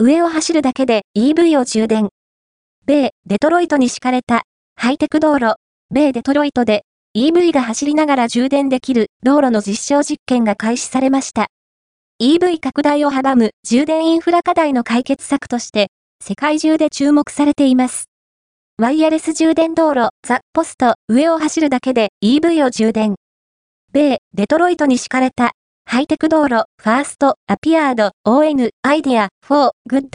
上を走るだけで EV を充電。米、デトロイトに敷かれた、ハイテク道路、米デトロイトで EV が走りながら充電できる道路の実証実験が開始されました。EV 拡大を阻む充電インフラ課題の解決策として、世界中で注目されています。ワイヤレス充電道路、ザ・ポスト、上を走るだけで EV を充電。米、デトロイトに敷かれた、ハイテク道路、ファースト、アピアード、ON、アイディア、フォー、グッド。